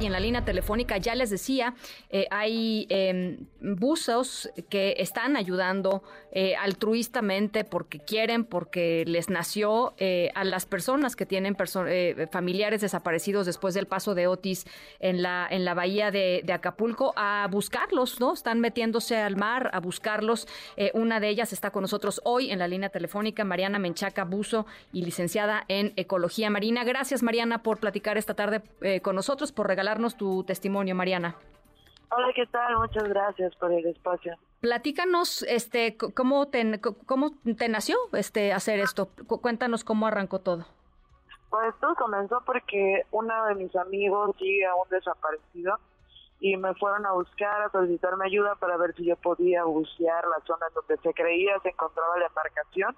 Y en la línea telefónica ya les decía, eh, hay eh, buzos que están ayudando eh, altruistamente porque quieren, porque les nació eh, a las personas que tienen eh, familiares desaparecidos después del paso de Otis en la, en la bahía de, de, Acapulco a buscarlos, ¿no? Están metiéndose al mar a buscarlos. una de ellas está con nosotros hoy en la línea telefónica, Mariana Menchaca Buzo y licenciada en Ecología Marina. Gracias, Mariana, por platicar esta tarde con nosotros, por regalar tu testimonio, Mariana. Hola, ¿qué tal? Muchas gracias por el espacio. Platícanos, este, cómo te, cómo te nació este hacer esto. Cuéntanos cómo arrancó todo. Pues todo comenzó porque uno de mis amigos sigue aún desaparecido y me fueron a buscar, a solicitarme ayuda para ver si yo podía bucear la zona donde se creía se encontraba la embarcación.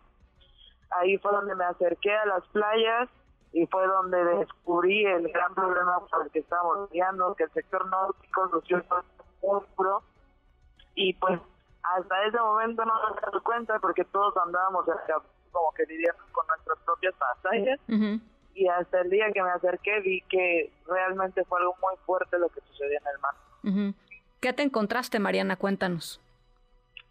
Ahí fue donde me acerqué a las playas y fue donde descubrí el gran problema por el que estábamos lidiando, que el sector náutico lució puro y pues hasta ese momento no me dado cuenta porque todos andábamos como que lidiando con nuestras propias batallas y hasta el día que me acerqué vi que realmente fue algo muy fuerte lo que sucedió en el mar. ¿Qué te encontraste, Mariana? Cuéntanos.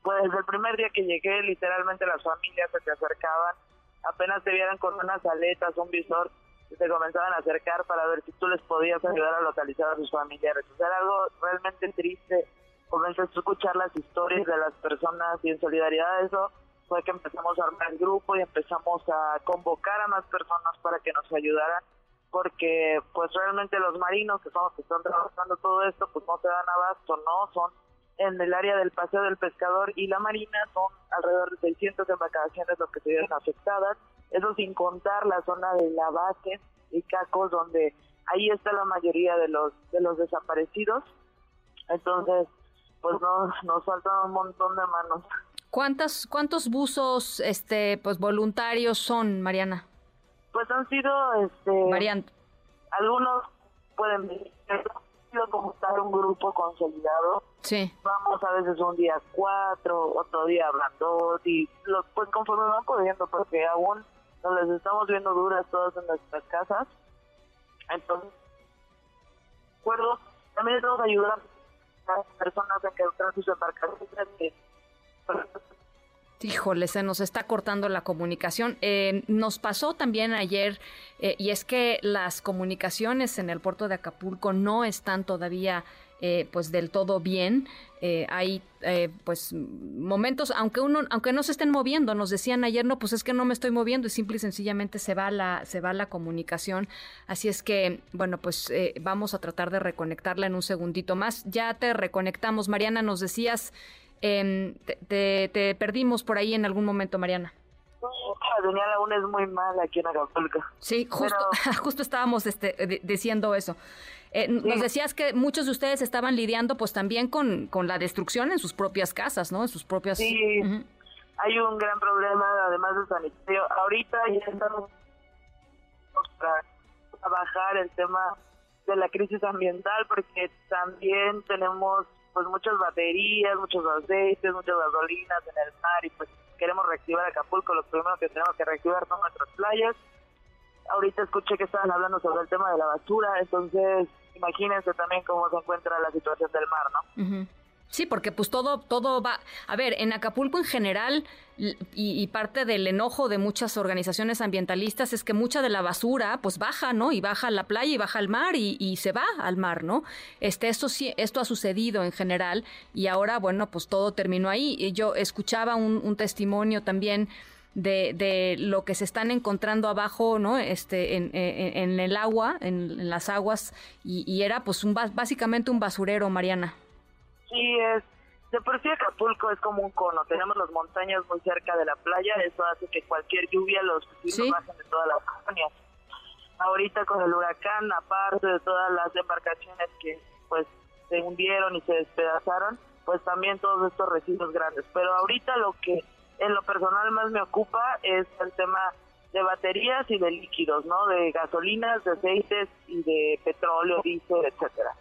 Pues el primer día que llegué, literalmente las familias se te acercaban apenas te vieran con unas aletas, un visor, se comenzaban a acercar para ver si tú les podías ayudar a localizar a sus familiares. O sea, era algo realmente triste. Comencé a escuchar las historias de las personas y en solidaridad a eso fue que empezamos a armar el grupo y empezamos a convocar a más personas para que nos ayudaran porque pues realmente los marinos que son los que están trabajando todo esto pues no se dan abasto, no, son en el área del Paseo del Pescador y la Marina son alrededor de 600 embarcaciones lo que se vieron afectadas, eso sin contar la zona de la base y Cacos donde ahí está la mayoría de los de los desaparecidos. Entonces, pues nos nos faltan un montón de manos. ¿Cuántas cuántos buzos este pues voluntarios son, Mariana? Pues han sido este Variante. Algunos pueden venir como estar un grupo consolidado. Sí. Vamos a veces un día cuatro, otro día hablan dos, y los, pues conforme van pudiendo, porque aún nos les estamos viendo duras todas en nuestras casas. Entonces, acuerdo, también estamos ayudando a las personas a que sus embarcaciones. Híjole, se nos está cortando la comunicación. Eh, nos pasó también ayer, eh, y es que las comunicaciones en el puerto de Acapulco no están todavía eh, pues del todo bien. hay pues momentos, aunque uno, aunque no se estén moviendo, nos decían ayer, no, pues es que no me estoy moviendo y simple y sencillamente se va la, se va la comunicación. Así es que, bueno, pues vamos a tratar de reconectarla en un segundito más. Ya te reconectamos, Mariana, nos decías eh, te, te, perdimos por ahí en algún momento, Mariana. La señal aún es muy mala aquí en Acapulco. Sí, justo, justo estábamos este, diciendo eso. Eh, Nos decías que muchos de ustedes estaban lidiando pues también con, con la destrucción en sus propias casas, ¿no? En sus propias... Sí, hay un gran problema además de sanitario. Ahorita ya estamos para trabajar el tema de la crisis ambiental porque también tenemos pues muchas baterías, muchos aceites, muchas gasolinas en el mar y pues queremos reactivar Acapulco, lo primero que tenemos que reactivar son nuestras playas. Ahorita escuché que estaban hablando sobre el tema de la basura, entonces imagínense también cómo se encuentra la situación del mar, ¿no? Sí, porque pues todo, todo va. A ver, en Acapulco en general, y, parte del enojo de muchas organizaciones ambientalistas es que mucha de la basura, pues baja, ¿no? Y baja a la playa y baja al mar y, se va al mar, ¿no? Este, esto sí, esto ha sucedido en general, y ahora, bueno, pues todo terminó ahí. Y yo escuchaba un, testimonio también. De, de, lo que se están encontrando abajo, ¿no? Este, en, en, el agua, en, las aguas, y, y, era pues un, básicamente un basurero, Mariana. Sí, es. De por sí Acapulco es como un cono. Tenemos las montañas muy cerca de la playa. Eso hace que cualquier lluvia los vecinos bajen de todas las colonias. Ahorita con el huracán, aparte de todas las embarcaciones que pues se hundieron y se despedazaron, pues también todos estos residuos grandes. Pero ahorita lo que en lo personal más me ocupa es el tema de baterías y de líquidos, ¿no? De gasolinas, de aceites y de petróleo, diésel, etcétera.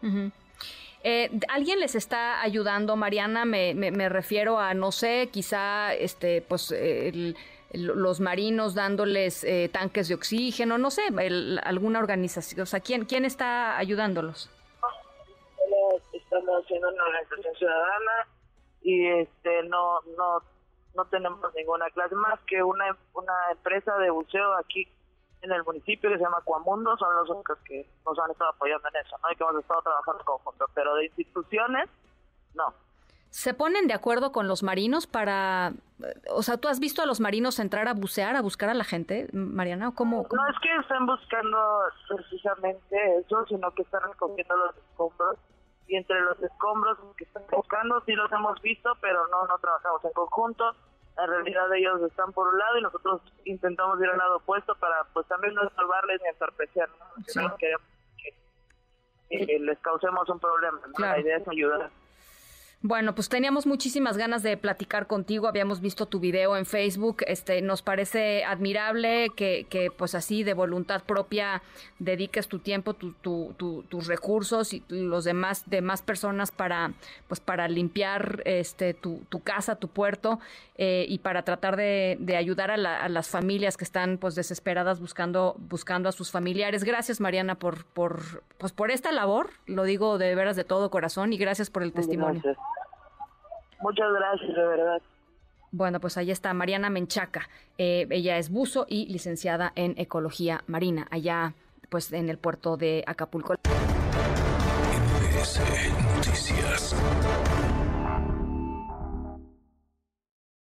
Eh, ¿Alguien les está ayudando, Mariana? Me, me, refiero a, no sé, quizá este, pues, los marinos dándoles eh, tanques de oxígeno, no sé, alguna organización. O sea, ¿quién, ¿quién está ayudándolos? Estamos haciendo una organización ciudadana y este no no no tenemos ninguna clase más que una una empresa de buceo aquí en el municipio que se llama Cuamundo, son los únicos que nos han estado apoyando en eso, ¿no? Y que hemos estado trabajando conjunto, pero de instituciones, no. ¿Se ponen de acuerdo con los marinos para, o sea, tú has visto a los marinos entrar a bucear, a buscar a la gente, Mariana, o cómo, No es que estén buscando precisamente eso, sino que están recogiendo los escombros y entre los escombros que están buscando sí los hemos visto, pero no no trabajamos en conjunto en realidad ellos están por un lado y nosotros intentamos ir al lado opuesto para pues también no estorbarles ni entorpecer, ¿no? no queremos que, les causemos un problema, la idea es ayudar. Bueno, pues teníamos muchísimas ganas de platicar contigo, habíamos visto tu video en Facebook, este, nos parece admirable que, que pues así de voluntad propia dediques tu tiempo, tu, tu, tus recursos y los demás, demás personas para, pues para limpiar este, tu, casa, tu puerto eh, y para tratar de, de ayudar a, a, las familias que están pues desesperadas buscando, buscando a sus familiares. Gracias Mariana por, por, pues por esta labor, lo digo de veras de todo corazón y gracias por el testimonio. Muchas gracias, de verdad. Bueno, pues ahí está Mariana Menchaca. Eh, ella es buzo y licenciada en ecología marina, allá pues en el puerto de Acapulco. Noticias.